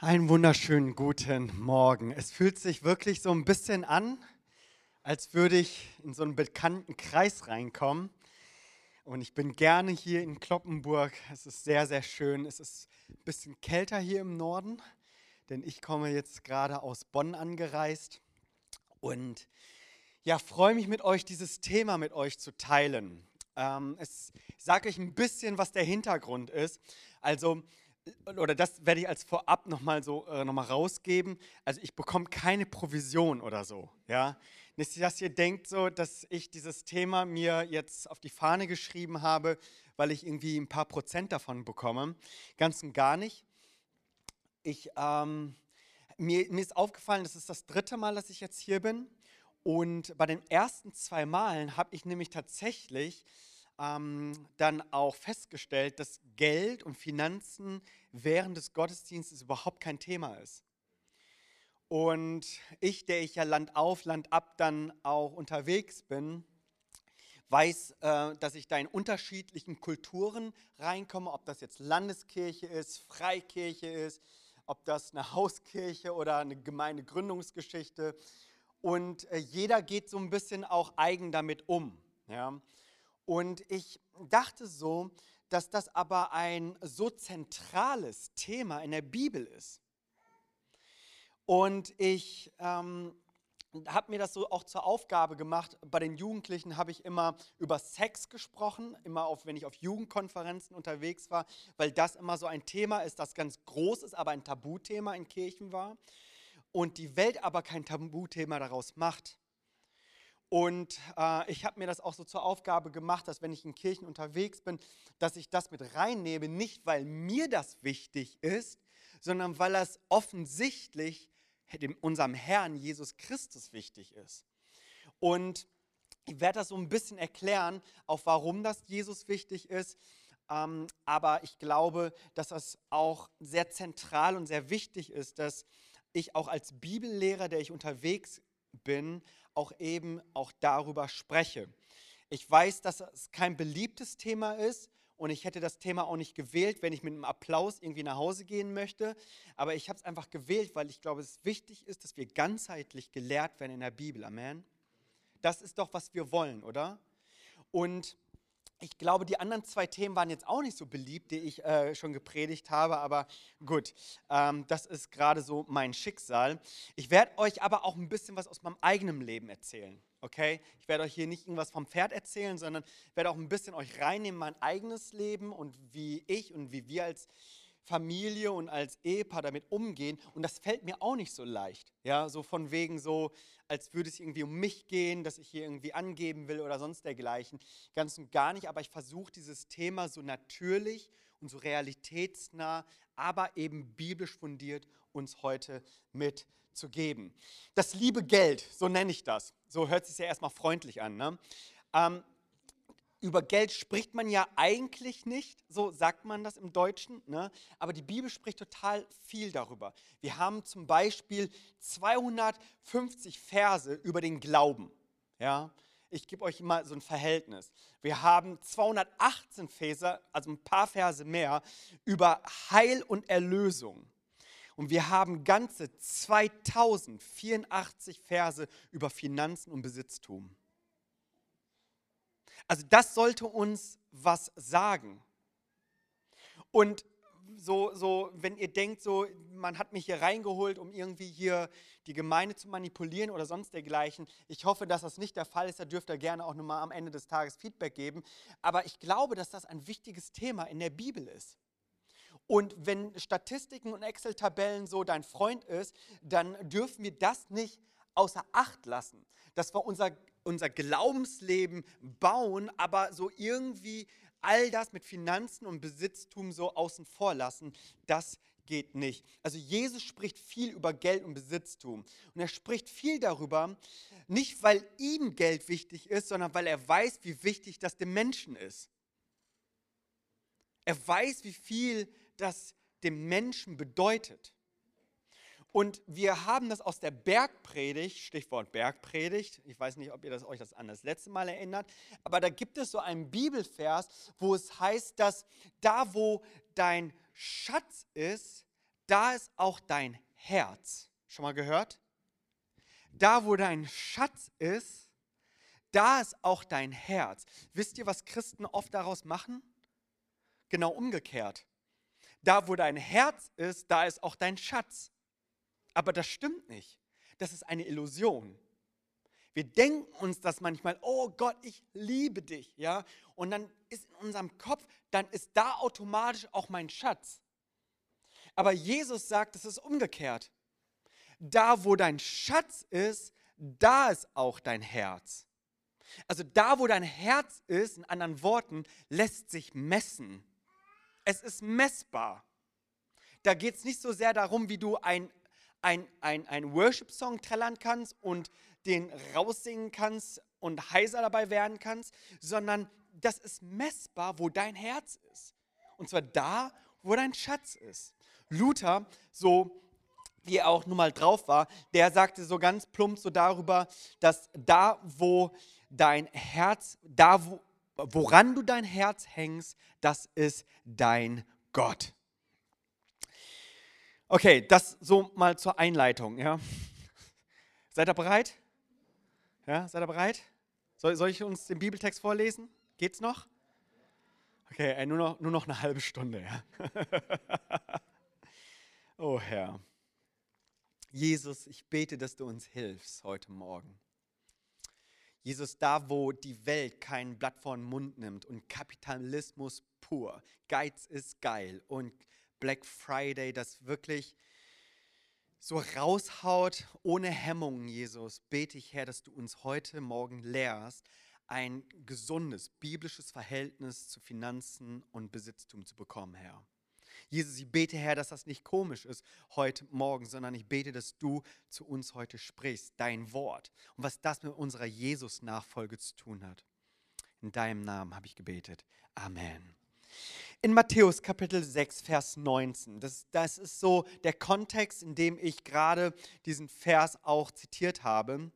Einen wunderschönen guten Morgen. Es fühlt sich wirklich so ein bisschen an, als würde ich in so einen bekannten Kreis reinkommen. Und ich bin gerne hier in Kloppenburg. Es ist sehr, sehr schön. Es ist ein bisschen kälter hier im Norden, denn ich komme jetzt gerade aus Bonn angereist. Und ja, freue mich mit euch, dieses Thema mit euch zu teilen. Ähm, es sage euch ein bisschen, was der Hintergrund ist. Also, oder das werde ich als vorab nochmal so äh, noch rausgeben. Also ich bekomme keine Provision oder so. Ja? Nicht, dass ihr denkt so, dass ich dieses Thema mir jetzt auf die Fahne geschrieben habe, weil ich irgendwie ein paar Prozent davon bekomme. Ganz und gar nicht. Ich, ähm, mir, mir ist aufgefallen, das ist das dritte Mal, dass ich jetzt hier bin. Und bei den ersten zwei Malen habe ich nämlich tatsächlich ähm, dann auch festgestellt, dass Geld und Finanzen während des Gottesdienstes überhaupt kein Thema ist. Und ich, der ich ja Land auf, Land ab dann auch unterwegs bin, weiß, äh, dass ich da in unterschiedlichen Kulturen reinkomme, ob das jetzt Landeskirche ist, Freikirche ist, ob das eine Hauskirche oder eine Gemeindegründungsgeschichte. Und äh, jeder geht so ein bisschen auch eigen damit um. Ja? Und ich dachte so, dass das aber ein so zentrales Thema in der Bibel ist. Und ich ähm, habe mir das so auch zur Aufgabe gemacht. Bei den Jugendlichen habe ich immer über Sex gesprochen, immer auf, wenn ich auf Jugendkonferenzen unterwegs war, weil das immer so ein Thema ist, das ganz groß ist, aber ein Tabuthema in Kirchen war. Und die Welt aber kein Tabuthema daraus macht. Und äh, ich habe mir das auch so zur Aufgabe gemacht, dass wenn ich in Kirchen unterwegs bin, dass ich das mit reinnehme, nicht weil mir das wichtig ist, sondern weil das offensichtlich dem, unserem Herrn Jesus Christus wichtig ist. Und ich werde das so ein bisschen erklären, auch warum das Jesus wichtig ist. Ähm, aber ich glaube, dass das auch sehr zentral und sehr wichtig ist, dass ich auch als Bibellehrer, der ich unterwegs bin, auch eben auch darüber spreche. Ich weiß, dass es kein beliebtes Thema ist und ich hätte das Thema auch nicht gewählt, wenn ich mit einem Applaus irgendwie nach Hause gehen möchte. Aber ich habe es einfach gewählt, weil ich glaube, es wichtig ist, dass wir ganzheitlich gelehrt werden in der Bibel. Amen. Das ist doch, was wir wollen, oder? Und ich glaube, die anderen zwei Themen waren jetzt auch nicht so beliebt, die ich äh, schon gepredigt habe, aber gut, ähm, das ist gerade so mein Schicksal. Ich werde euch aber auch ein bisschen was aus meinem eigenen Leben erzählen, okay? Ich werde euch hier nicht irgendwas vom Pferd erzählen, sondern werde auch ein bisschen euch reinnehmen, mein eigenes Leben und wie ich und wie wir als Familie und als Ehepaar damit umgehen. Und das fällt mir auch nicht so leicht. Ja, so von wegen so, als würde es irgendwie um mich gehen, dass ich hier irgendwie angeben will oder sonst dergleichen. Ganz und gar nicht. Aber ich versuche dieses Thema so natürlich und so realitätsnah, aber eben biblisch fundiert uns heute mitzugeben. Das liebe Geld, so nenne ich das. So hört sich ja erstmal freundlich an. Ne? Ähm, über Geld spricht man ja eigentlich nicht, so sagt man das im Deutschen, ne? aber die Bibel spricht total viel darüber. Wir haben zum Beispiel 250 Verse über den Glauben. Ja? Ich gebe euch mal so ein Verhältnis. Wir haben 218 Verse, also ein paar Verse mehr, über Heil und Erlösung. Und wir haben ganze 2084 Verse über Finanzen und Besitztum. Also das sollte uns was sagen. Und so, so, wenn ihr denkt, so, man hat mich hier reingeholt, um irgendwie hier die Gemeinde zu manipulieren oder sonst dergleichen, ich hoffe, dass das nicht der Fall ist. Da dürft ihr gerne auch nochmal am Ende des Tages Feedback geben. Aber ich glaube, dass das ein wichtiges Thema in der Bibel ist. Und wenn Statistiken und Excel-Tabellen so dein Freund ist, dann dürfen wir das nicht außer Acht lassen. Dass wir unser unser Glaubensleben bauen, aber so irgendwie all das mit Finanzen und Besitztum so außen vor lassen, das geht nicht. Also Jesus spricht viel über Geld und Besitztum. Und er spricht viel darüber, nicht weil ihm Geld wichtig ist, sondern weil er weiß, wie wichtig das dem Menschen ist. Er weiß, wie viel das dem Menschen bedeutet. Und wir haben das aus der Bergpredigt, Stichwort Bergpredigt, ich weiß nicht, ob ihr das, euch das an das letzte Mal erinnert, aber da gibt es so einen Bibelvers, wo es heißt, dass da, wo dein Schatz ist, da ist auch dein Herz. Schon mal gehört? Da, wo dein Schatz ist, da ist auch dein Herz. Wisst ihr, was Christen oft daraus machen? Genau umgekehrt. Da, wo dein Herz ist, da ist auch dein Schatz. Aber das stimmt nicht. Das ist eine Illusion. Wir denken uns das manchmal, oh Gott, ich liebe dich, ja? Und dann ist in unserem Kopf, dann ist da automatisch auch mein Schatz. Aber Jesus sagt, es ist umgekehrt. Da, wo dein Schatz ist, da ist auch dein Herz. Also da, wo dein Herz ist, in anderen Worten, lässt sich messen. Es ist messbar. Da geht es nicht so sehr darum, wie du ein, ein, ein, ein Worship-Song trällern kannst und den raussingen kannst und heiser dabei werden kannst, sondern das ist messbar, wo dein Herz ist. Und zwar da, wo dein Schatz ist. Luther, so wie er auch nun mal drauf war, der sagte so ganz plump so darüber, dass da, wo dein Herz, da, wo, woran du dein Herz hängst, das ist dein Gott. Okay, das so mal zur Einleitung. Ja. Seid ihr bereit? Ja, seid ihr bereit? Soll, soll ich uns den Bibeltext vorlesen? Geht's noch? Okay, ey, nur, noch, nur noch eine halbe Stunde. Ja. oh Herr. Jesus, ich bete, dass du uns hilfst heute Morgen. Jesus, da wo die Welt kein Blatt vor den Mund nimmt und Kapitalismus pur, Geiz ist geil und Black Friday das wirklich so raushaut ohne Hemmungen, Jesus, bete ich, Herr, dass du uns heute Morgen lehrst, ein gesundes biblisches Verhältnis zu Finanzen und Besitztum zu bekommen, Herr. Jesus, ich bete, Herr, dass das nicht komisch ist heute Morgen, sondern ich bete, dass du zu uns heute sprichst, dein Wort und was das mit unserer Jesus-Nachfolge zu tun hat. In deinem Namen habe ich gebetet. Amen. In Matthäus Kapitel 6, Vers 19, das, das ist so der Kontext, in dem ich gerade diesen Vers auch zitiert habe.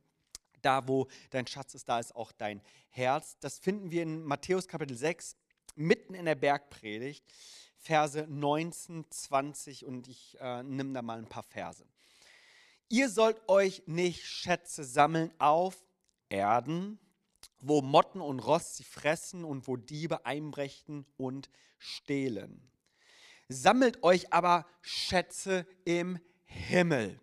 Da, wo dein Schatz ist, da ist auch dein Herz. Das finden wir in Matthäus Kapitel 6, mitten in der Bergpredigt. Verse 19, 20 und ich äh, nehme da mal ein paar Verse. Ihr sollt euch nicht Schätze sammeln auf Erden, wo Motten und Rost sie fressen und wo Diebe einbrechen und stehlen. Sammelt euch aber Schätze im Himmel,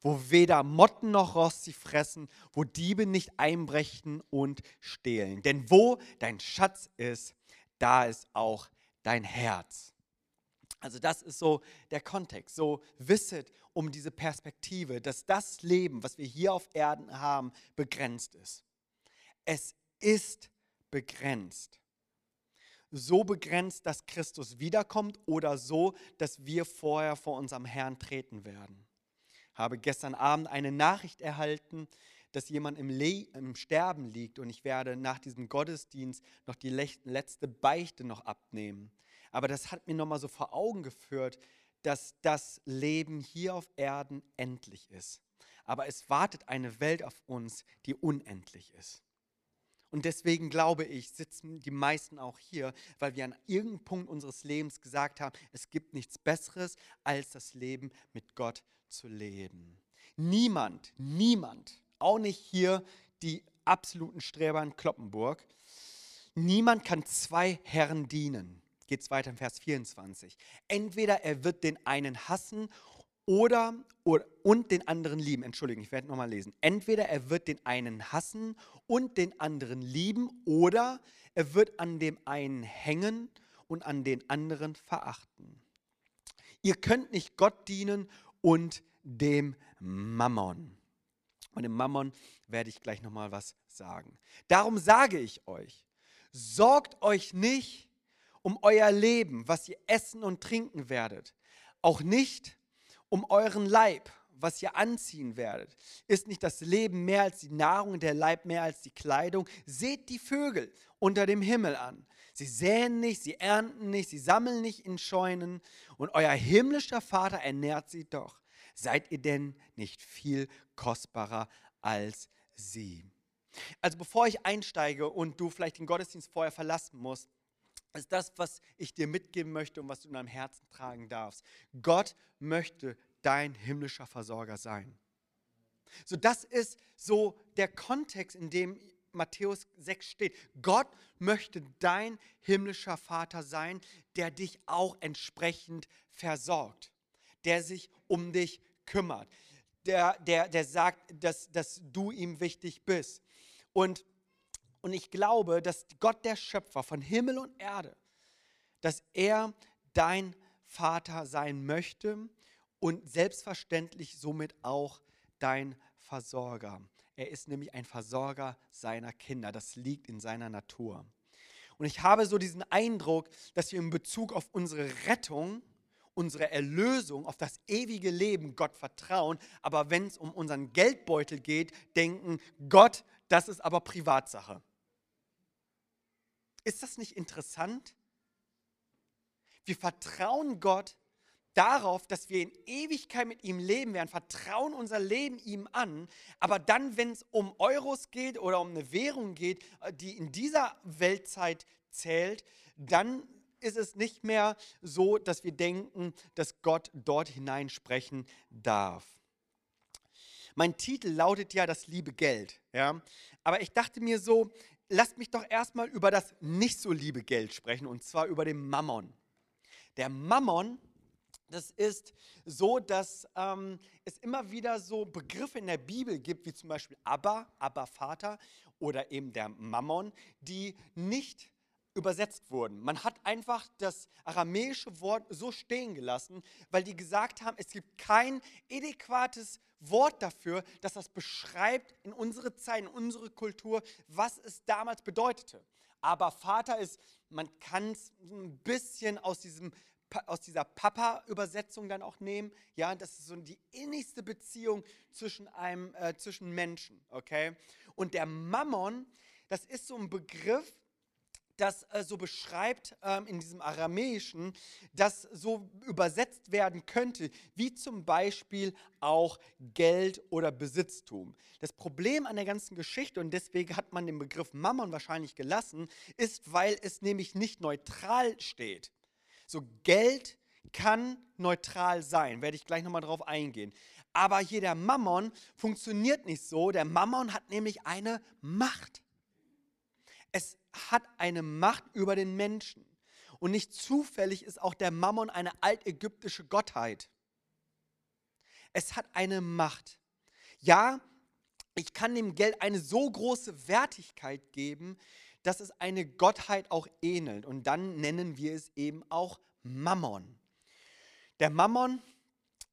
wo weder Motten noch Rost sie fressen, wo Diebe nicht einbrechen und stehlen. Denn wo dein Schatz ist, da ist auch dein Herz. Also das ist so der Kontext. So wisset um diese Perspektive, dass das Leben, was wir hier auf Erden haben, begrenzt ist. Es ist begrenzt. So begrenzt, dass Christus wiederkommt oder so, dass wir vorher vor unserem Herrn treten werden. Habe gestern Abend eine Nachricht erhalten, dass jemand im, Le im Sterben liegt und ich werde nach diesem Gottesdienst noch die letzte Beichte noch abnehmen. Aber das hat mir nochmal so vor Augen geführt, dass das Leben hier auf Erden endlich ist. Aber es wartet eine Welt auf uns, die unendlich ist. Und deswegen glaube ich, sitzen die meisten auch hier, weil wir an irgendeinem Punkt unseres Lebens gesagt haben, es gibt nichts Besseres, als das Leben mit Gott zu leben. Niemand, niemand, auch nicht hier die absoluten Streber in Kloppenburg, niemand kann zwei Herren dienen geht es weiter im Vers 24. Entweder er wird den einen hassen oder, oder und den anderen lieben. Entschuldigung, ich werde nochmal lesen. Entweder er wird den einen hassen und den anderen lieben oder er wird an dem einen hängen und an den anderen verachten. Ihr könnt nicht Gott dienen und dem Mammon. Und dem Mammon werde ich gleich nochmal was sagen. Darum sage ich euch, sorgt euch nicht um euer Leben, was ihr essen und trinken werdet. Auch nicht um euren Leib, was ihr anziehen werdet. Ist nicht das Leben mehr als die Nahrung der Leib mehr als die Kleidung? Seht die Vögel unter dem Himmel an. Sie säen nicht, sie ernten nicht, sie sammeln nicht in Scheunen und euer himmlischer Vater ernährt sie doch. Seid ihr denn nicht viel kostbarer als sie? Also bevor ich einsteige und du vielleicht den Gottesdienst vorher verlassen musst, ist das, was ich dir mitgeben möchte und was du in deinem Herzen tragen darfst. Gott möchte dein himmlischer Versorger sein. So, das ist so der Kontext, in dem Matthäus 6 steht. Gott möchte dein himmlischer Vater sein, der dich auch entsprechend versorgt, der sich um dich kümmert, der, der, der sagt, dass, dass du ihm wichtig bist. Und und ich glaube, dass Gott der Schöpfer von Himmel und Erde, dass er dein Vater sein möchte und selbstverständlich somit auch dein Versorger. Er ist nämlich ein Versorger seiner Kinder. Das liegt in seiner Natur. Und ich habe so diesen Eindruck, dass wir in Bezug auf unsere Rettung, unsere Erlösung, auf das ewige Leben Gott vertrauen, aber wenn es um unseren Geldbeutel geht, denken, Gott, das ist aber Privatsache. Ist das nicht interessant? Wir vertrauen Gott darauf, dass wir in Ewigkeit mit ihm leben werden, vertrauen unser Leben ihm an, aber dann, wenn es um Euros geht oder um eine Währung geht, äh, die in dieser Weltzeit zählt, dann ist es nicht mehr so, dass wir denken, dass Gott dort hineinsprechen darf. Mein Titel lautet ja das liebe Geld, ja? aber ich dachte mir so, lasst mich doch erstmal über das nicht so liebe Geld sprechen, und zwar über den Mammon. Der Mammon, das ist so, dass ähm, es immer wieder so Begriffe in der Bibel gibt, wie zum Beispiel Abba, Abba Vater oder eben der Mammon, die nicht übersetzt wurden. Man hat einfach das aramäische Wort so stehen gelassen, weil die gesagt haben, es gibt kein adäquates Wort dafür, dass das beschreibt in unsere Zeit, in unsere Kultur, was es damals bedeutete. Aber Vater ist, man kann es ein bisschen aus, diesem, aus dieser Papa-Übersetzung dann auch nehmen. Ja, das ist so die innigste Beziehung zwischen, einem, äh, zwischen Menschen. Okay? Und der Mammon, das ist so ein Begriff, das äh, so beschreibt ähm, in diesem Aramäischen, das so übersetzt werden könnte, wie zum Beispiel auch Geld oder Besitztum. Das Problem an der ganzen Geschichte, und deswegen hat man den Begriff Mammon wahrscheinlich gelassen, ist, weil es nämlich nicht neutral steht. So Geld kann neutral sein, werde ich gleich nochmal drauf eingehen. Aber hier der Mammon funktioniert nicht so. Der Mammon hat nämlich eine Macht. Es hat eine Macht über den Menschen. Und nicht zufällig ist auch der Mammon eine altägyptische Gottheit. Es hat eine Macht. Ja, ich kann dem Geld eine so große Wertigkeit geben, dass es eine Gottheit auch ähnelt. Und dann nennen wir es eben auch Mammon. Der Mammon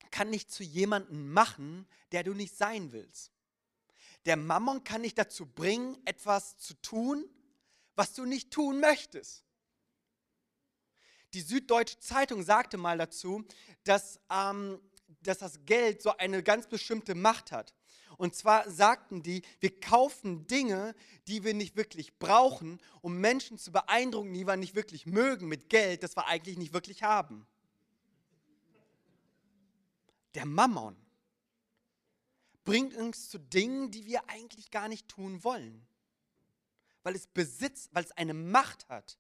kann nicht zu jemandem machen, der du nicht sein willst. Der Mammon kann dich dazu bringen, etwas zu tun, was du nicht tun möchtest. Die Süddeutsche Zeitung sagte mal dazu, dass, ähm, dass das Geld so eine ganz bestimmte Macht hat. Und zwar sagten die, wir kaufen Dinge, die wir nicht wirklich brauchen, um Menschen zu beeindrucken, die wir nicht wirklich mögen, mit Geld, das wir eigentlich nicht wirklich haben. Der Mammon bringt uns zu Dingen, die wir eigentlich gar nicht tun wollen weil es besitzt, weil es eine Macht hat.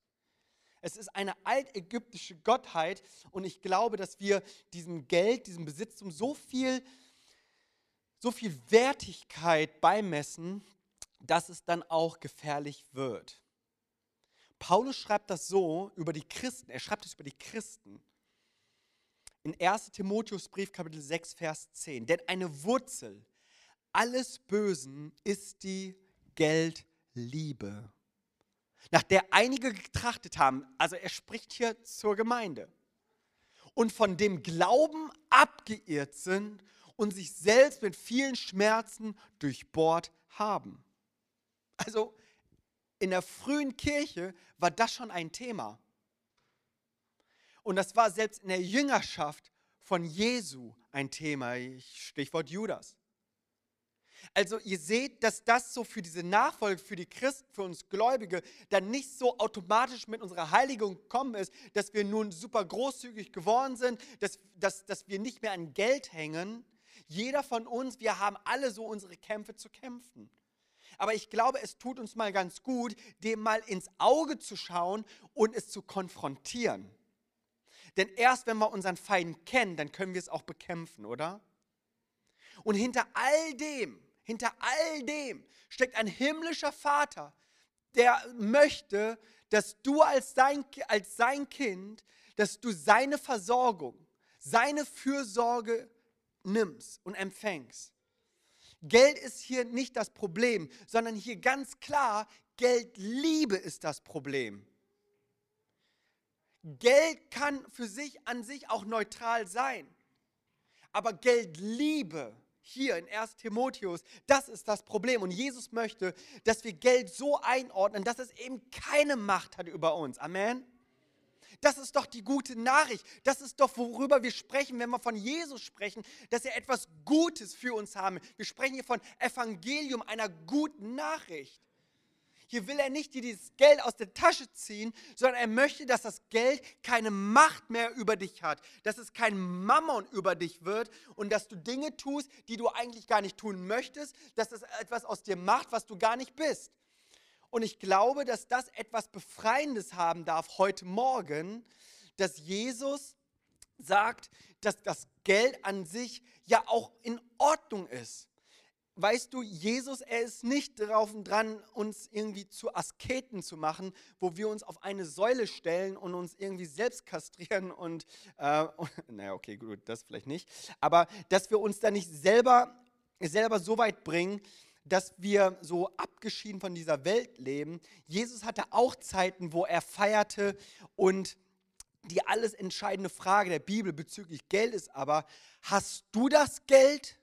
Es ist eine altägyptische Gottheit und ich glaube, dass wir diesem Geld, diesem Besitztum so viel, so viel Wertigkeit beimessen, dass es dann auch gefährlich wird. Paulus schreibt das so über die Christen, er schreibt es über die Christen. In 1 Timotheusbrief Kapitel 6, Vers 10. Denn eine Wurzel alles Bösen ist die Geldliebe. Liebe, nach der einige getrachtet haben. Also er spricht hier zur Gemeinde. Und von dem Glauben abgeirrt sind und sich selbst mit vielen Schmerzen durchbohrt haben. Also in der frühen Kirche war das schon ein Thema. Und das war selbst in der Jüngerschaft von Jesu ein Thema. Stichwort Judas. Also ihr seht, dass das so für diese Nachfolge, für die Christen, für uns Gläubige, dann nicht so automatisch mit unserer Heiligung gekommen ist, dass wir nun super großzügig geworden sind, dass, dass, dass wir nicht mehr an Geld hängen. Jeder von uns, wir haben alle so unsere Kämpfe zu kämpfen. Aber ich glaube, es tut uns mal ganz gut, dem mal ins Auge zu schauen und es zu konfrontieren. Denn erst wenn wir unseren Feind kennen, dann können wir es auch bekämpfen, oder? Und hinter all dem, hinter all dem steckt ein himmlischer Vater, der möchte, dass du als sein, als sein Kind, dass du seine Versorgung, seine Fürsorge nimmst und empfängst. Geld ist hier nicht das Problem, sondern hier ganz klar, Geldliebe ist das Problem. Geld kann für sich an sich auch neutral sein. Aber Geldliebe hier in 1 Timotheus, das ist das Problem. Und Jesus möchte, dass wir Geld so einordnen, dass es eben keine Macht hat über uns. Amen. Das ist doch die gute Nachricht. Das ist doch, worüber wir sprechen, wenn wir von Jesus sprechen, dass er etwas Gutes für uns haben. Wir sprechen hier von Evangelium, einer guten Nachricht. Hier will er nicht dir dieses Geld aus der Tasche ziehen, sondern er möchte, dass das Geld keine Macht mehr über dich hat, dass es kein Mammon über dich wird und dass du Dinge tust, die du eigentlich gar nicht tun möchtest, dass es etwas aus dir macht, was du gar nicht bist. Und ich glaube, dass das etwas Befreiendes haben darf heute Morgen, dass Jesus sagt, dass das Geld an sich ja auch in Ordnung ist. Weißt du, Jesus, er ist nicht darauf und dran, uns irgendwie zu Asketen zu machen, wo wir uns auf eine Säule stellen und uns irgendwie selbst kastrieren und, äh, naja, okay, gut, das vielleicht nicht, aber dass wir uns da nicht selber, selber so weit bringen, dass wir so abgeschieden von dieser Welt leben. Jesus hatte auch Zeiten, wo er feierte und die alles entscheidende Frage der Bibel bezüglich Geld ist aber, hast du das Geld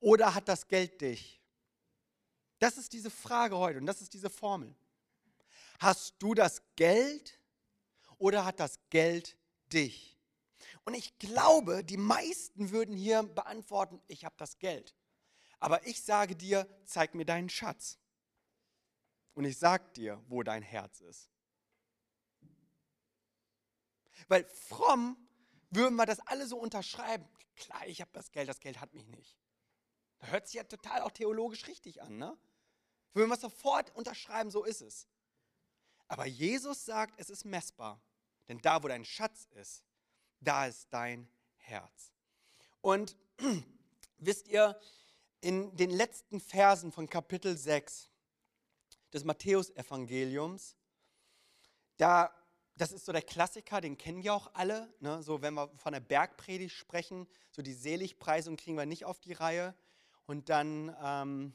oder hat das Geld dich? Das ist diese Frage heute und das ist diese Formel. Hast du das Geld oder hat das Geld dich? Und ich glaube, die meisten würden hier beantworten, ich habe das Geld. Aber ich sage dir, zeig mir deinen Schatz. Und ich sage dir, wo dein Herz ist. Weil fromm würden wir das alle so unterschreiben. Klar, ich habe das Geld, das Geld hat mich nicht. Da hört sich ja total auch theologisch richtig an, ne? Würden wir sofort unterschreiben, so ist es. Aber Jesus sagt, es ist messbar. Denn da, wo dein Schatz ist, da ist dein Herz. Und wisst ihr, in den letzten Versen von Kapitel 6 des Matthäusevangeliums, da, das ist so der Klassiker, den kennen ja auch alle, ne? so wenn wir von der Bergpredigt sprechen, so die Seligpreisung kriegen wir nicht auf die Reihe und dann ähm,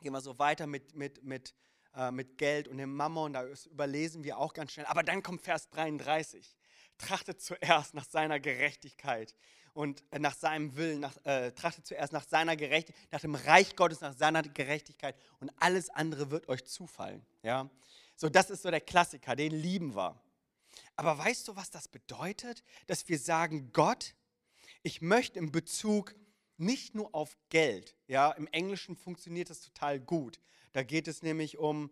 gehen wir so weiter mit, mit, mit, äh, mit Geld und dem Mammon, da überlesen wir auch ganz schnell, aber dann kommt Vers 33, trachtet zuerst nach seiner Gerechtigkeit und äh, nach seinem Willen, nach, äh, trachtet zuerst nach seiner Gerechtigkeit, nach dem Reich Gottes, nach seiner Gerechtigkeit und alles andere wird euch zufallen. Ja? So, das ist so der Klassiker, den lieben wir. Aber weißt du, was das bedeutet? Dass wir sagen, Gott, ich möchte in Bezug nicht nur auf Geld, ja, im Englischen funktioniert das total gut. Da geht es nämlich um,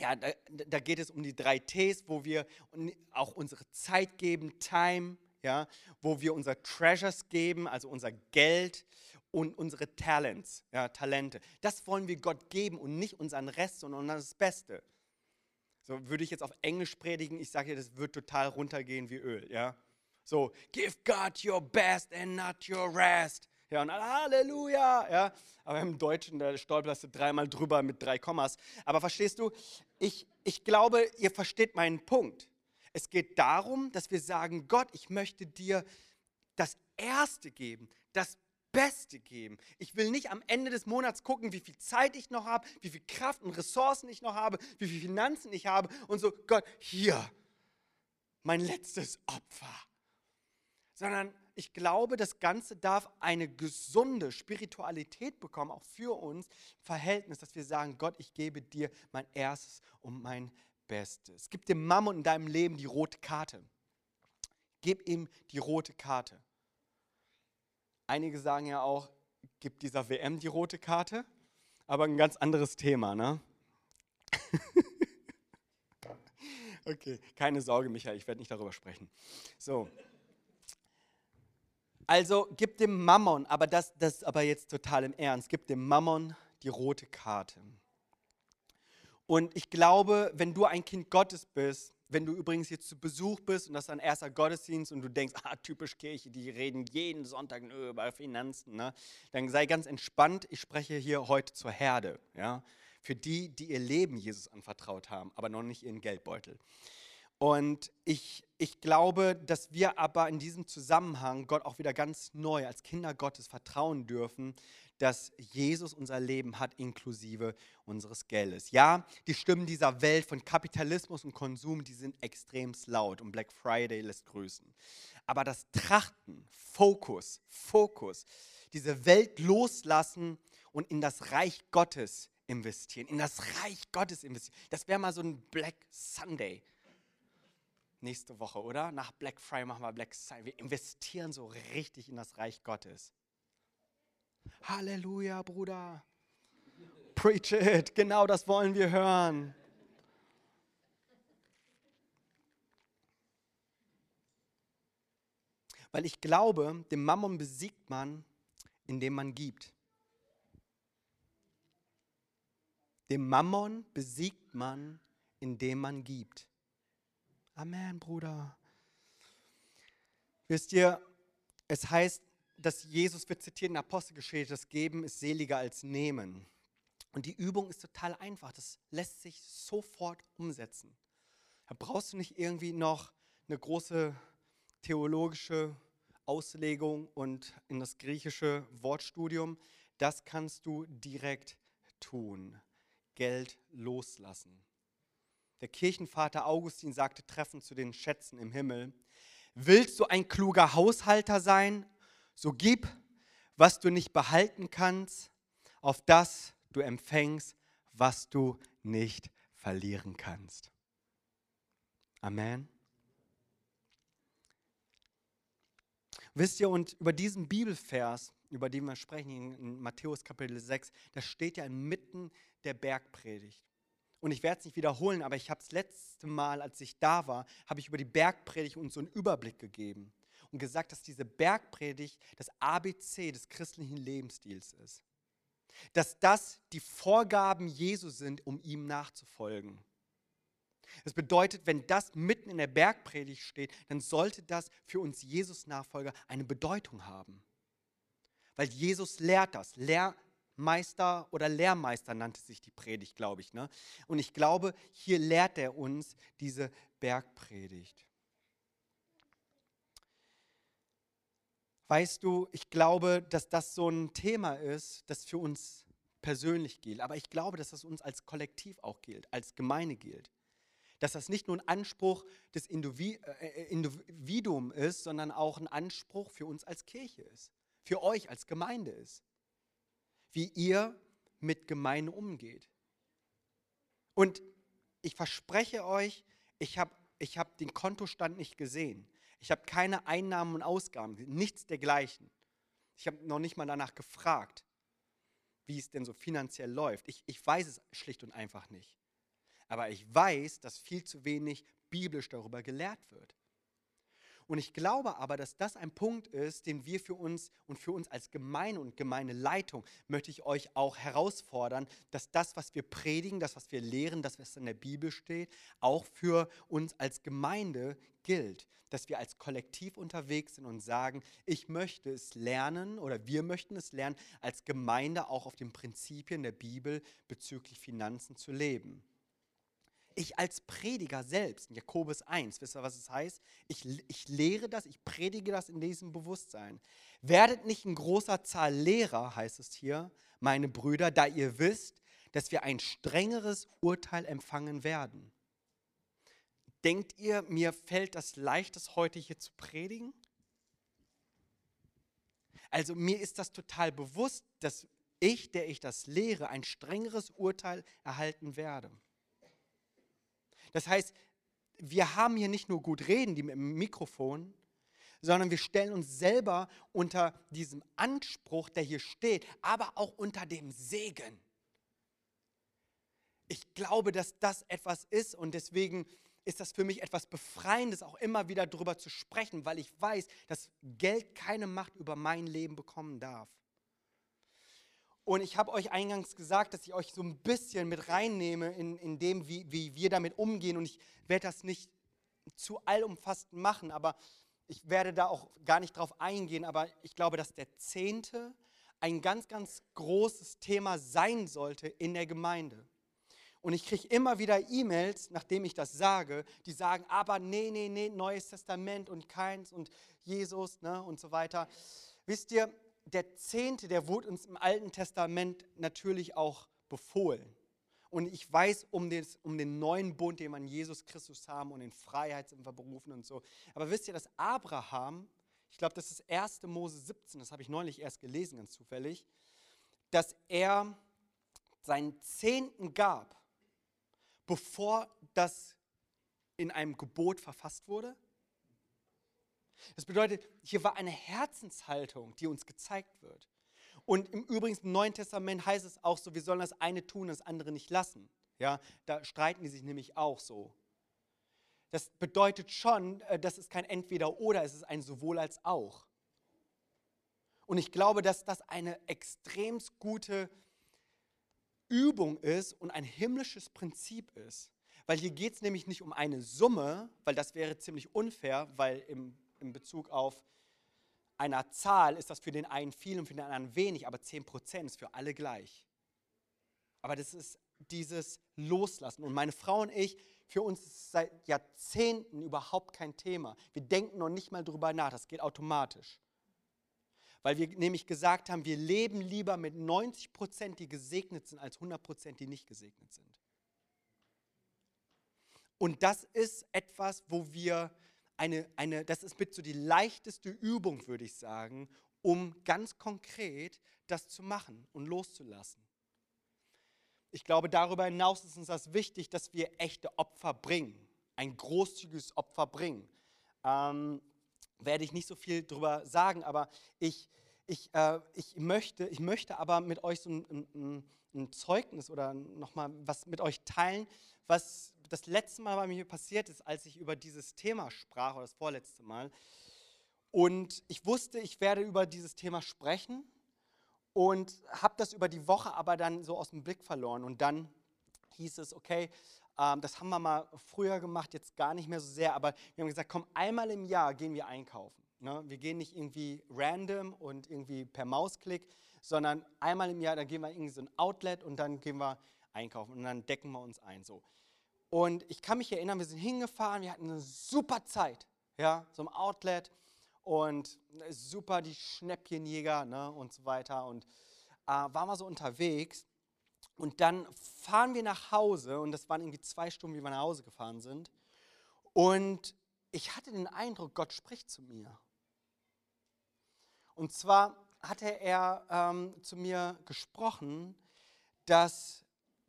ja, da, da geht es um die drei Ts, wo wir auch unsere Zeit geben, Time, ja, wo wir unser Treasures geben, also unser Geld und unsere Talents, ja, Talente. Das wollen wir Gott geben und nicht unseren Rest, sondern das Beste. So würde ich jetzt auf Englisch predigen, ich sage dir, das wird total runtergehen wie Öl, ja. So, give God your best and not your rest. Ja, und Halleluja, ja. Aber im Deutschen, da stolperst du dreimal drüber mit drei Kommas. Aber verstehst du, ich, ich glaube, ihr versteht meinen Punkt. Es geht darum, dass wir sagen, Gott, ich möchte dir das Erste geben, das Beste geben. Ich will nicht am Ende des Monats gucken, wie viel Zeit ich noch habe, wie viel Kraft und Ressourcen ich noch habe, wie viel Finanzen ich habe und so, Gott, hier, mein letztes Opfer. Sondern ich glaube, das Ganze darf eine gesunde Spiritualität bekommen, auch für uns, Verhältnis, dass wir sagen, Gott, ich gebe dir mein erstes und mein Bestes. Gib dem Mammon in deinem Leben die rote Karte. Gib ihm die rote Karte. Einige sagen ja auch, gib dieser WM die rote Karte, aber ein ganz anderes Thema, ne? okay, keine Sorge, Michael, ich werde nicht darüber sprechen. So. Also gib dem Mammon, aber das, das aber jetzt total im Ernst, gib dem Mammon die rote Karte. Und ich glaube, wenn du ein Kind Gottes bist, wenn du übrigens jetzt zu Besuch bist und das ist ein erster Gottesdienst und du denkst, ah, typisch Kirche, die reden jeden Sonntag über Finanzen, ne? dann sei ganz entspannt. Ich spreche hier heute zur Herde, ja? für die, die ihr Leben Jesus anvertraut haben, aber noch nicht ihren Geldbeutel. Und ich, ich glaube, dass wir aber in diesem Zusammenhang Gott auch wieder ganz neu als Kinder Gottes vertrauen dürfen, dass Jesus unser Leben hat, inklusive unseres Geldes. Ja, die Stimmen dieser Welt von Kapitalismus und Konsum, die sind extrem laut und Black Friday lässt grüßen. Aber das Trachten, Fokus, Fokus, diese Welt loslassen und in das Reich Gottes investieren, in das Reich Gottes investieren, das wäre mal so ein Black Sunday nächste Woche, oder? Nach Black Friday machen wir Black Sunday. Wir investieren so richtig in das Reich Gottes. Halleluja, Bruder. Preach it. Genau das wollen wir hören. Weil ich glaube, den Mammon besiegt man, indem man gibt. Den Mammon besiegt man, indem man gibt. Amen, Bruder. Wisst ihr, es heißt, dass Jesus, wir zitieren Apostelgeschichte, das Geben ist seliger als Nehmen. Und die Übung ist total einfach. Das lässt sich sofort umsetzen. Da brauchst du nicht irgendwie noch eine große theologische Auslegung und in das griechische Wortstudium. Das kannst du direkt tun. Geld loslassen. Der Kirchenvater Augustin sagte treffend zu den Schätzen im Himmel, willst du ein kluger Haushalter sein so gib, was du nicht behalten kannst, auf das du empfängst, was du nicht verlieren kannst. Amen. Wisst ihr, und über diesen Bibelvers, über den wir sprechen in Matthäus Kapitel 6, das steht ja inmitten der Bergpredigt. Und ich werde es nicht wiederholen, aber ich habe das letzte Mal, als ich da war, habe ich über die Bergpredigt uns so einen Überblick gegeben und gesagt, dass diese Bergpredigt das ABC des christlichen Lebensstils ist. Dass das die Vorgaben Jesu sind, um ihm nachzufolgen. Das bedeutet, wenn das mitten in der Bergpredigt steht, dann sollte das für uns Jesus-Nachfolger eine Bedeutung haben. Weil Jesus lehrt das. Lehrmeister oder Lehrmeister nannte sich die Predigt, glaube ich. Ne? Und ich glaube, hier lehrt er uns diese Bergpredigt. Weißt du, ich glaube, dass das so ein Thema ist, das für uns persönlich gilt. Aber ich glaube, dass das uns als Kollektiv auch gilt, als Gemeinde gilt. Dass das nicht nur ein Anspruch des äh, äh, Individuums ist, sondern auch ein Anspruch für uns als Kirche ist. Für euch als Gemeinde ist. Wie ihr mit Gemeinde umgeht. Und ich verspreche euch, ich habe ich hab den Kontostand nicht gesehen. Ich habe keine Einnahmen und Ausgaben, nichts dergleichen. Ich habe noch nicht mal danach gefragt, wie es denn so finanziell läuft. Ich, ich weiß es schlicht und einfach nicht. Aber ich weiß, dass viel zu wenig biblisch darüber gelehrt wird. Und ich glaube aber, dass das ein Punkt ist, den wir für uns und für uns als Gemeinde und Gemeindeleitung möchte ich euch auch herausfordern, dass das, was wir predigen, das, was wir lehren, das, was in der Bibel steht, auch für uns als Gemeinde gilt. Dass wir als Kollektiv unterwegs sind und sagen, ich möchte es lernen oder wir möchten es lernen, als Gemeinde auch auf den Prinzipien der Bibel bezüglich Finanzen zu leben ich als Prediger selbst, in Jakobus 1, wisst ihr, was es heißt? Ich, ich lehre das, ich predige das in diesem Bewusstsein. Werdet nicht in großer Zahl Lehrer, heißt es hier, meine Brüder, da ihr wisst, dass wir ein strengeres Urteil empfangen werden. Denkt ihr, mir fällt das leicht, das heute hier zu predigen? Also mir ist das total bewusst, dass ich, der ich das lehre, ein strengeres Urteil erhalten werde. Das heißt, wir haben hier nicht nur gut reden, die mit dem Mikrofon, sondern wir stellen uns selber unter diesem Anspruch, der hier steht, aber auch unter dem Segen. Ich glaube, dass das etwas ist und deswegen ist das für mich etwas Befreiendes, auch immer wieder darüber zu sprechen, weil ich weiß, dass Geld keine Macht über mein Leben bekommen darf. Und ich habe euch eingangs gesagt, dass ich euch so ein bisschen mit reinnehme in, in dem, wie, wie wir damit umgehen. Und ich werde das nicht zu allumfassend machen, aber ich werde da auch gar nicht drauf eingehen. Aber ich glaube, dass der Zehnte ein ganz, ganz großes Thema sein sollte in der Gemeinde. Und ich kriege immer wieder E-Mails, nachdem ich das sage, die sagen, aber nee, nee, nee, Neues Testament und keins und Jesus ne, und so weiter. Wisst ihr, der Zehnte, der wurde uns im Alten Testament natürlich auch befohlen. Und ich weiß um den, um den neuen Bund, den in Jesus Christus haben und in Freiheit sind wir berufen und so. Aber wisst ihr, dass Abraham, ich glaube, das ist 1. Mose 17, das habe ich neulich erst gelesen, ganz zufällig, dass er seinen Zehnten gab, bevor das in einem Gebot verfasst wurde? Das bedeutet, hier war eine Herzenshaltung, die uns gezeigt wird. Und im Übrigen im Neuen Testament heißt es auch so, wir sollen das eine tun, das andere nicht lassen. Ja, da streiten die sich nämlich auch so. Das bedeutet schon, äh, das ist kein Entweder-Oder, es ist ein sowohl als auch. Und ich glaube, dass das eine extrem gute Übung ist und ein himmlisches Prinzip ist. Weil hier geht es nämlich nicht um eine Summe, weil das wäre ziemlich unfair, weil im, in Bezug auf einer Zahl ist das für den einen viel und für den anderen wenig, aber 10% ist für alle gleich. Aber das ist dieses Loslassen. Und meine Frau und ich, für uns ist es seit Jahrzehnten überhaupt kein Thema. Wir denken noch nicht mal drüber nach, das geht automatisch. Weil wir nämlich gesagt haben, wir leben lieber mit 90 Prozent, die gesegnet sind, als 100 Prozent, die nicht gesegnet sind. Und das ist etwas, wo wir eine, eine, das ist mit so die leichteste Übung, würde ich sagen, um ganz konkret das zu machen und loszulassen. Ich glaube, darüber hinaus ist uns das wichtig, dass wir echte Opfer bringen, ein großzügiges Opfer bringen. Ähm, werde ich nicht so viel drüber sagen, aber ich, ich, äh, ich, möchte, ich möchte aber mit euch so ein, ein, ein Zeugnis oder nochmal was mit euch teilen, was das letzte Mal bei mir passiert ist, als ich über dieses Thema sprach, oder das vorletzte Mal. Und ich wusste, ich werde über dieses Thema sprechen und habe das über die Woche aber dann so aus dem Blick verloren. Und dann hieß es, okay, ähm, das haben wir mal früher gemacht, jetzt gar nicht mehr so sehr, aber wir haben gesagt, komm, einmal im Jahr gehen wir einkaufen. Ne? Wir gehen nicht irgendwie random und irgendwie per Mausklick, sondern einmal im Jahr, dann gehen wir irgendwie so ein Outlet und dann gehen wir einkaufen und dann decken wir uns ein. So. Und ich kann mich erinnern, wir sind hingefahren, wir hatten eine super Zeit, ja, so im Outlet und super die Schnäppchenjäger ne, und so weiter und äh, waren wir so unterwegs und dann fahren wir nach Hause und das waren irgendwie zwei Stunden, wie wir nach Hause gefahren sind. Und ich hatte den Eindruck, Gott spricht zu mir. Und zwar hatte er ähm, zu mir gesprochen, dass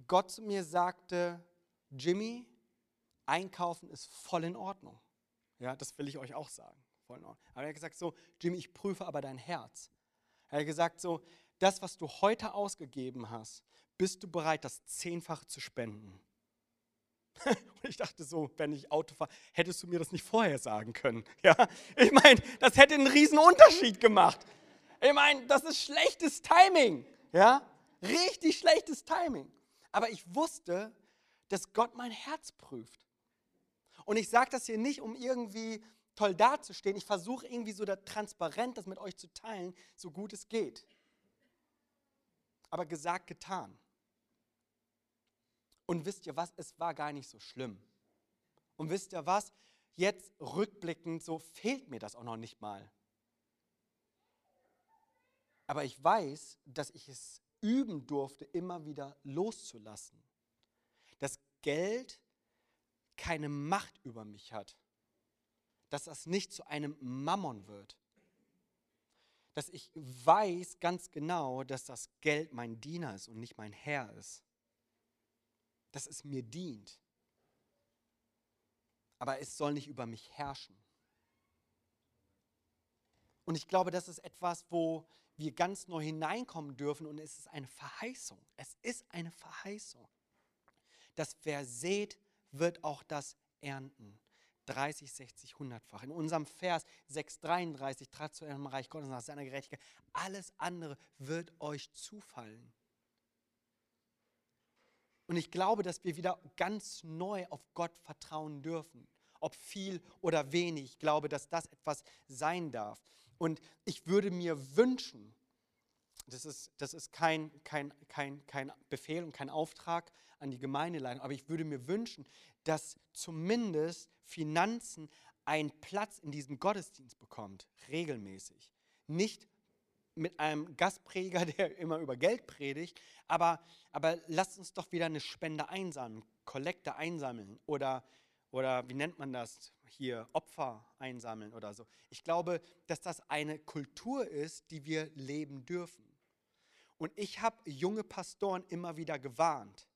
Gott zu mir sagte, Jimmy, einkaufen ist voll in Ordnung. Ja, das will ich euch auch sagen. Voll in Ordnung. Aber er hat gesagt so, Jimmy, ich prüfe aber dein Herz. Er hat gesagt so, das, was du heute ausgegeben hast, bist du bereit, das zehnfach zu spenden? Und ich dachte so, wenn ich Auto fahre, hättest du mir das nicht vorher sagen können. Ja? Ich meine, das hätte einen riesen Unterschied gemacht. Ich meine, das ist schlechtes Timing. Ja? Richtig schlechtes Timing. Aber ich wusste, dass Gott mein Herz prüft. Und ich sage das hier nicht, um irgendwie toll dazustehen. Ich versuche irgendwie so da transparent das mit euch zu teilen, so gut es geht. Aber gesagt, getan. Und wisst ihr was, es war gar nicht so schlimm. Und wisst ihr was, jetzt rückblickend, so fehlt mir das auch noch nicht mal. Aber ich weiß, dass ich es üben durfte, immer wieder loszulassen. Dass Geld keine Macht über mich hat. Dass das nicht zu einem Mammon wird. Dass ich weiß ganz genau, dass das Geld mein Diener ist und nicht mein Herr ist dass es mir dient. Aber es soll nicht über mich herrschen. Und ich glaube, das ist etwas, wo wir ganz neu hineinkommen dürfen und es ist eine Verheißung. Es ist eine Verheißung. Dass wer sät, wird auch das ernten. 30, 60, 100-fach. In unserem Vers 6,33 trat zu einem Reich Gottes nach seiner Gerechtigkeit. Alles andere wird euch zufallen. Und ich glaube, dass wir wieder ganz neu auf Gott vertrauen dürfen. Ob viel oder wenig. Ich glaube, dass das etwas sein darf. Und ich würde mir wünschen, das ist, das ist kein, kein, kein, kein Befehl und kein Auftrag an die Gemeindeleitung, aber ich würde mir wünschen, dass zumindest Finanzen einen Platz in diesem Gottesdienst bekommt, regelmäßig. Nicht mit einem Gastprediger, der immer über Geld predigt, aber, aber lasst uns doch wieder eine Spende einsammeln, Kollekte einsammeln oder, oder wie nennt man das hier, Opfer einsammeln oder so. Ich glaube, dass das eine Kultur ist, die wir leben dürfen. Und ich habe junge Pastoren immer wieder gewarnt.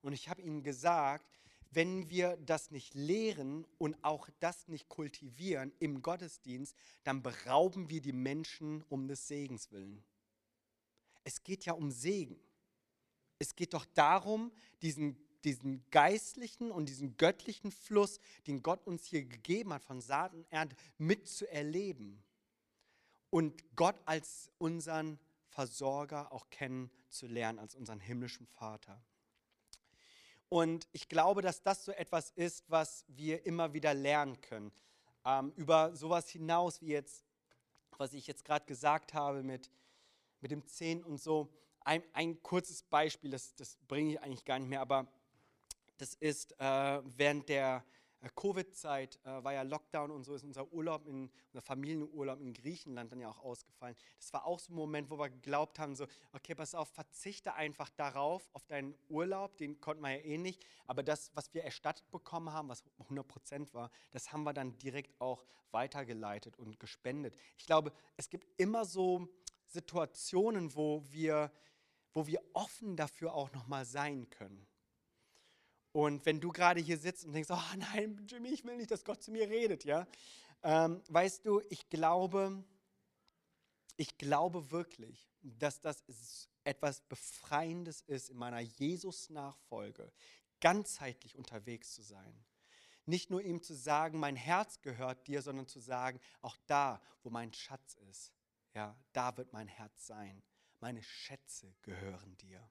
Und ich habe ihnen gesagt, wenn wir das nicht lehren und auch das nicht kultivieren im Gottesdienst, dann berauben wir die Menschen um des Segens willen. Es geht ja um Segen. Es geht doch darum, diesen, diesen geistlichen und diesen göttlichen Fluss, den Gott uns hier gegeben hat, von Saat und Ernte mitzuerleben. Und Gott als unseren Versorger auch kennenzulernen, als unseren himmlischen Vater. Und ich glaube, dass das so etwas ist, was wir immer wieder lernen können. Ähm, über sowas hinaus, wie jetzt, was ich jetzt gerade gesagt habe mit, mit dem Zehn und so. Ein, ein kurzes Beispiel, das, das bringe ich eigentlich gar nicht mehr, aber das ist äh, während der Covid-Zeit äh, war ja Lockdown und so ist unser Urlaub, in, unser Familienurlaub in Griechenland dann ja auch ausgefallen. Das war auch so ein Moment, wo wir geglaubt haben, so, okay, pass auf, verzichte einfach darauf, auf deinen Urlaub, den konnten wir ja eh nicht, aber das, was wir erstattet bekommen haben, was 100 Prozent war, das haben wir dann direkt auch weitergeleitet und gespendet. Ich glaube, es gibt immer so Situationen, wo wir, wo wir offen dafür auch nochmal sein können. Und wenn du gerade hier sitzt und denkst, oh nein, Jimmy, ich will nicht, dass Gott zu mir redet, ja, ähm, weißt du, ich glaube, ich glaube wirklich, dass das etwas Befreiendes ist, in meiner Jesus-Nachfolge ganzheitlich unterwegs zu sein. Nicht nur ihm zu sagen, mein Herz gehört dir, sondern zu sagen, auch da, wo mein Schatz ist, ja, da wird mein Herz sein. Meine Schätze gehören dir.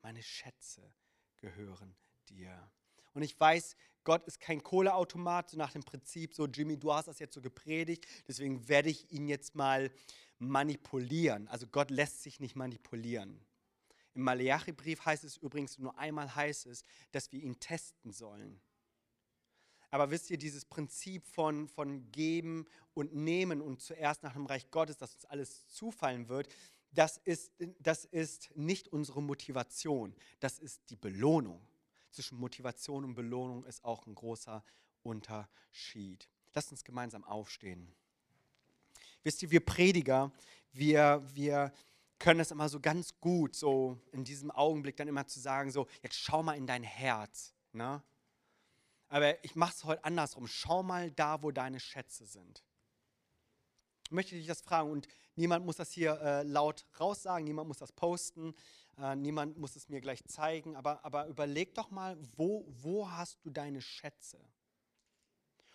Meine Schätze gehören dir. Und ich weiß, Gott ist kein Kohleautomat, so nach dem Prinzip, so Jimmy, du hast das jetzt so gepredigt, deswegen werde ich ihn jetzt mal manipulieren. Also Gott lässt sich nicht manipulieren. Im Malachi-Brief heißt es übrigens, nur einmal heißt es, dass wir ihn testen sollen. Aber wisst ihr, dieses Prinzip von, von geben und nehmen und zuerst nach dem Reich Gottes, dass uns alles zufallen wird, das ist, das ist nicht unsere Motivation, das ist die Belohnung zwischen Motivation und Belohnung ist auch ein großer Unterschied. Lasst uns gemeinsam aufstehen. Wisst ihr, wir Prediger, wir, wir können es immer so ganz gut, so in diesem Augenblick dann immer zu sagen, so, jetzt schau mal in dein Herz. Ne? Aber ich mache es heute andersrum. Schau mal da, wo deine Schätze sind. Ich möchte dich das fragen und niemand muss das hier äh, laut raussagen, niemand muss das posten, äh, niemand muss es mir gleich zeigen, aber, aber überleg doch mal, wo, wo hast du deine Schätze?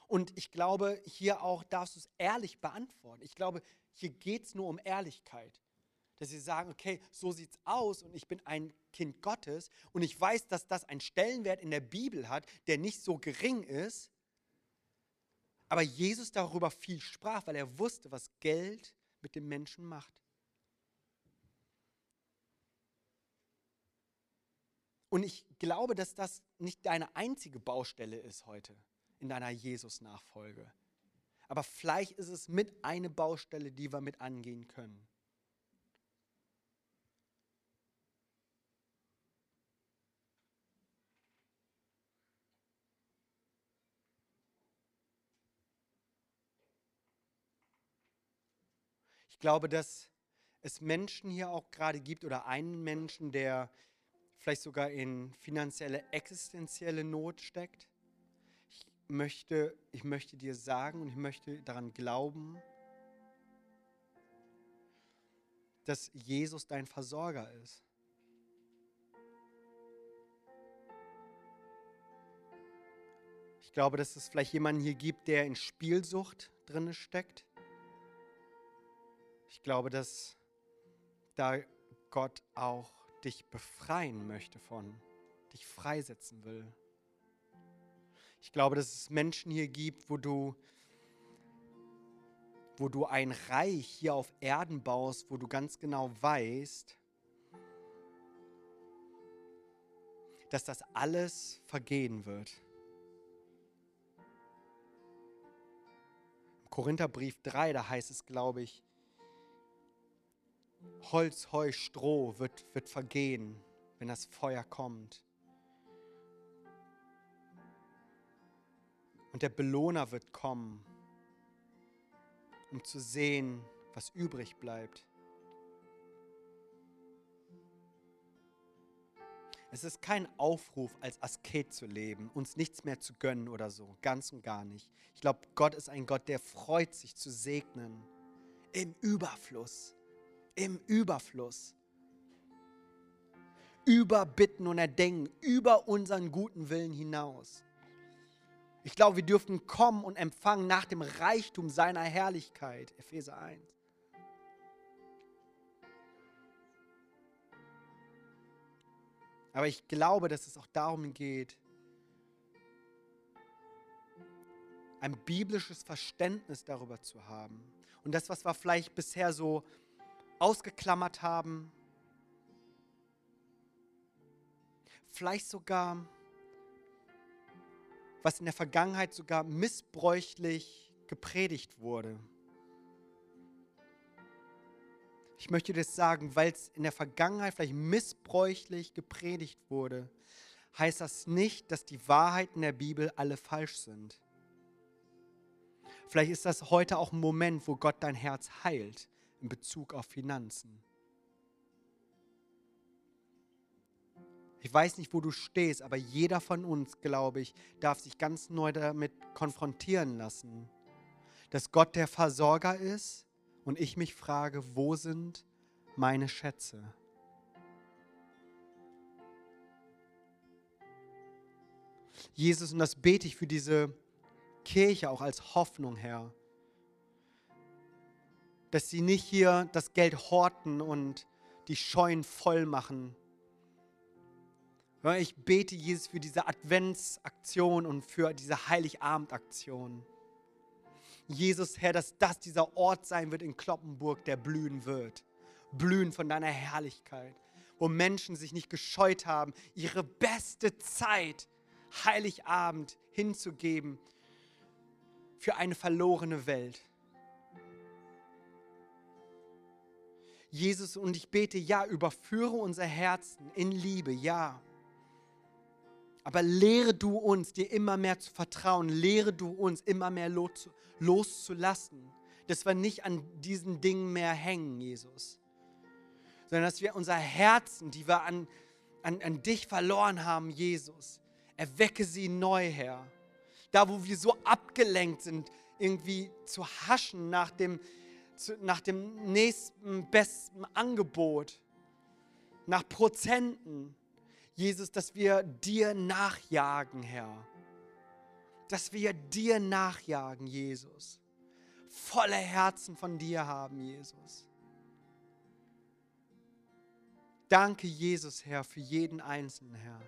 Und ich glaube, hier auch darfst du es ehrlich beantworten. Ich glaube, hier geht es nur um Ehrlichkeit. Dass sie sagen, okay, so sieht es aus und ich bin ein Kind Gottes und ich weiß, dass das einen Stellenwert in der Bibel hat, der nicht so gering ist. Aber Jesus darüber viel sprach, weil er wusste, was Geld mit dem Menschen macht. Und ich glaube, dass das nicht deine einzige Baustelle ist heute in deiner Jesus-Nachfolge. Aber vielleicht ist es mit eine Baustelle, die wir mit angehen können. Ich glaube, dass es Menschen hier auch gerade gibt oder einen Menschen, der vielleicht sogar in finanzielle, existenzielle Not steckt. Ich möchte, ich möchte dir sagen und ich möchte daran glauben, dass Jesus dein Versorger ist. Ich glaube, dass es vielleicht jemanden hier gibt, der in Spielsucht drin steckt. Ich glaube, dass da Gott auch dich befreien möchte von, dich freisetzen will. Ich glaube, dass es Menschen hier gibt, wo du, wo du ein Reich hier auf Erden baust, wo du ganz genau weißt, dass das alles vergehen wird. Korintherbrief 3, da heißt es, glaube ich, Holz, Heu, Stroh wird, wird vergehen, wenn das Feuer kommt. Und der Belohner wird kommen, um zu sehen, was übrig bleibt. Es ist kein Aufruf, als Asket zu leben, uns nichts mehr zu gönnen oder so, ganz und gar nicht. Ich glaube, Gott ist ein Gott, der freut sich zu segnen im Überfluss, im Überfluss. Über Bitten und Erdenken, über unseren guten Willen hinaus. Ich glaube, wir dürfen kommen und empfangen nach dem Reichtum seiner Herrlichkeit. Epheser 1. Aber ich glaube, dass es auch darum geht, ein biblisches Verständnis darüber zu haben. Und das, was wir vielleicht bisher so ausgeklammert haben, vielleicht sogar was in der Vergangenheit sogar missbräuchlich gepredigt wurde. Ich möchte das sagen, weil es in der Vergangenheit vielleicht missbräuchlich gepredigt wurde, heißt das nicht, dass die Wahrheiten der Bibel alle falsch sind. Vielleicht ist das heute auch ein Moment, wo Gott dein Herz heilt in Bezug auf Finanzen. Ich weiß nicht, wo du stehst, aber jeder von uns, glaube ich, darf sich ganz neu damit konfrontieren lassen, dass Gott der Versorger ist und ich mich frage, wo sind meine Schätze? Jesus, und das bete ich für diese Kirche auch als Hoffnung, Herr, dass sie nicht hier das Geld horten und die Scheunen voll machen, ich bete, Jesus, für diese Adventsaktion und für diese Heiligabendaktion. Jesus, Herr, dass das dieser Ort sein wird in Kloppenburg, der blühen wird. Blühen von deiner Herrlichkeit, wo Menschen sich nicht gescheut haben, ihre beste Zeit, Heiligabend, hinzugeben für eine verlorene Welt. Jesus, und ich bete, ja, überführe unser Herzen in Liebe, ja. Aber lehre du uns, dir immer mehr zu vertrauen. Lehre du uns, immer mehr loszulassen. Dass wir nicht an diesen Dingen mehr hängen, Jesus. Sondern dass wir unser Herzen, die wir an, an, an dich verloren haben, Jesus, erwecke sie neu, Herr. Da, wo wir so abgelenkt sind, irgendwie zu haschen nach dem, nach dem nächsten besten Angebot, nach Prozenten Jesus, dass wir dir nachjagen, Herr. Dass wir dir nachjagen, Jesus. Volle Herzen von dir haben, Jesus. Danke, Jesus, Herr, für jeden Einzelnen, Herr.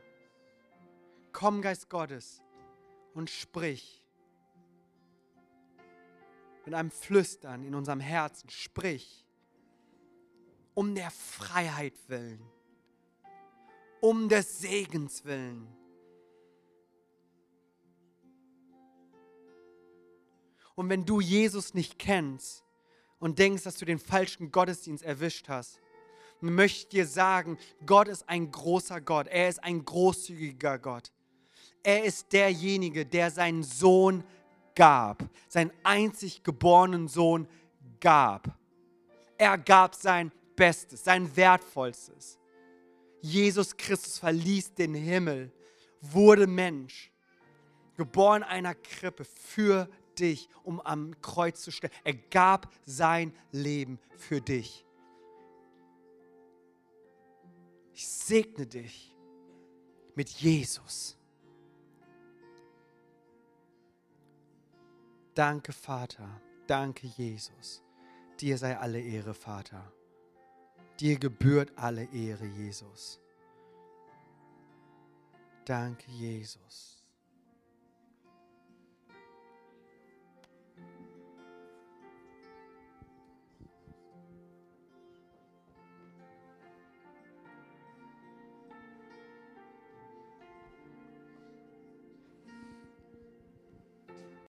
Komm, Geist Gottes, und sprich. Mit einem Flüstern in unserem Herzen, sprich. Um der Freiheit willen um des Segens willen. Und wenn du Jesus nicht kennst und denkst, dass du den falschen Gottesdienst erwischt hast, möchte ich dir sagen, Gott ist ein großer Gott. Er ist ein großzügiger Gott. Er ist derjenige, der seinen Sohn gab, seinen einzig geborenen Sohn gab. Er gab sein Bestes, sein Wertvollstes. Jesus Christus verließ den Himmel, wurde Mensch, geboren einer Krippe für dich, um am Kreuz zu sterben. Er gab sein Leben für dich. Ich segne dich mit Jesus. Danke, Vater. Danke, Jesus. Dir sei alle Ehre, Vater. Dir gebührt alle Ehre, Jesus. Danke, Jesus.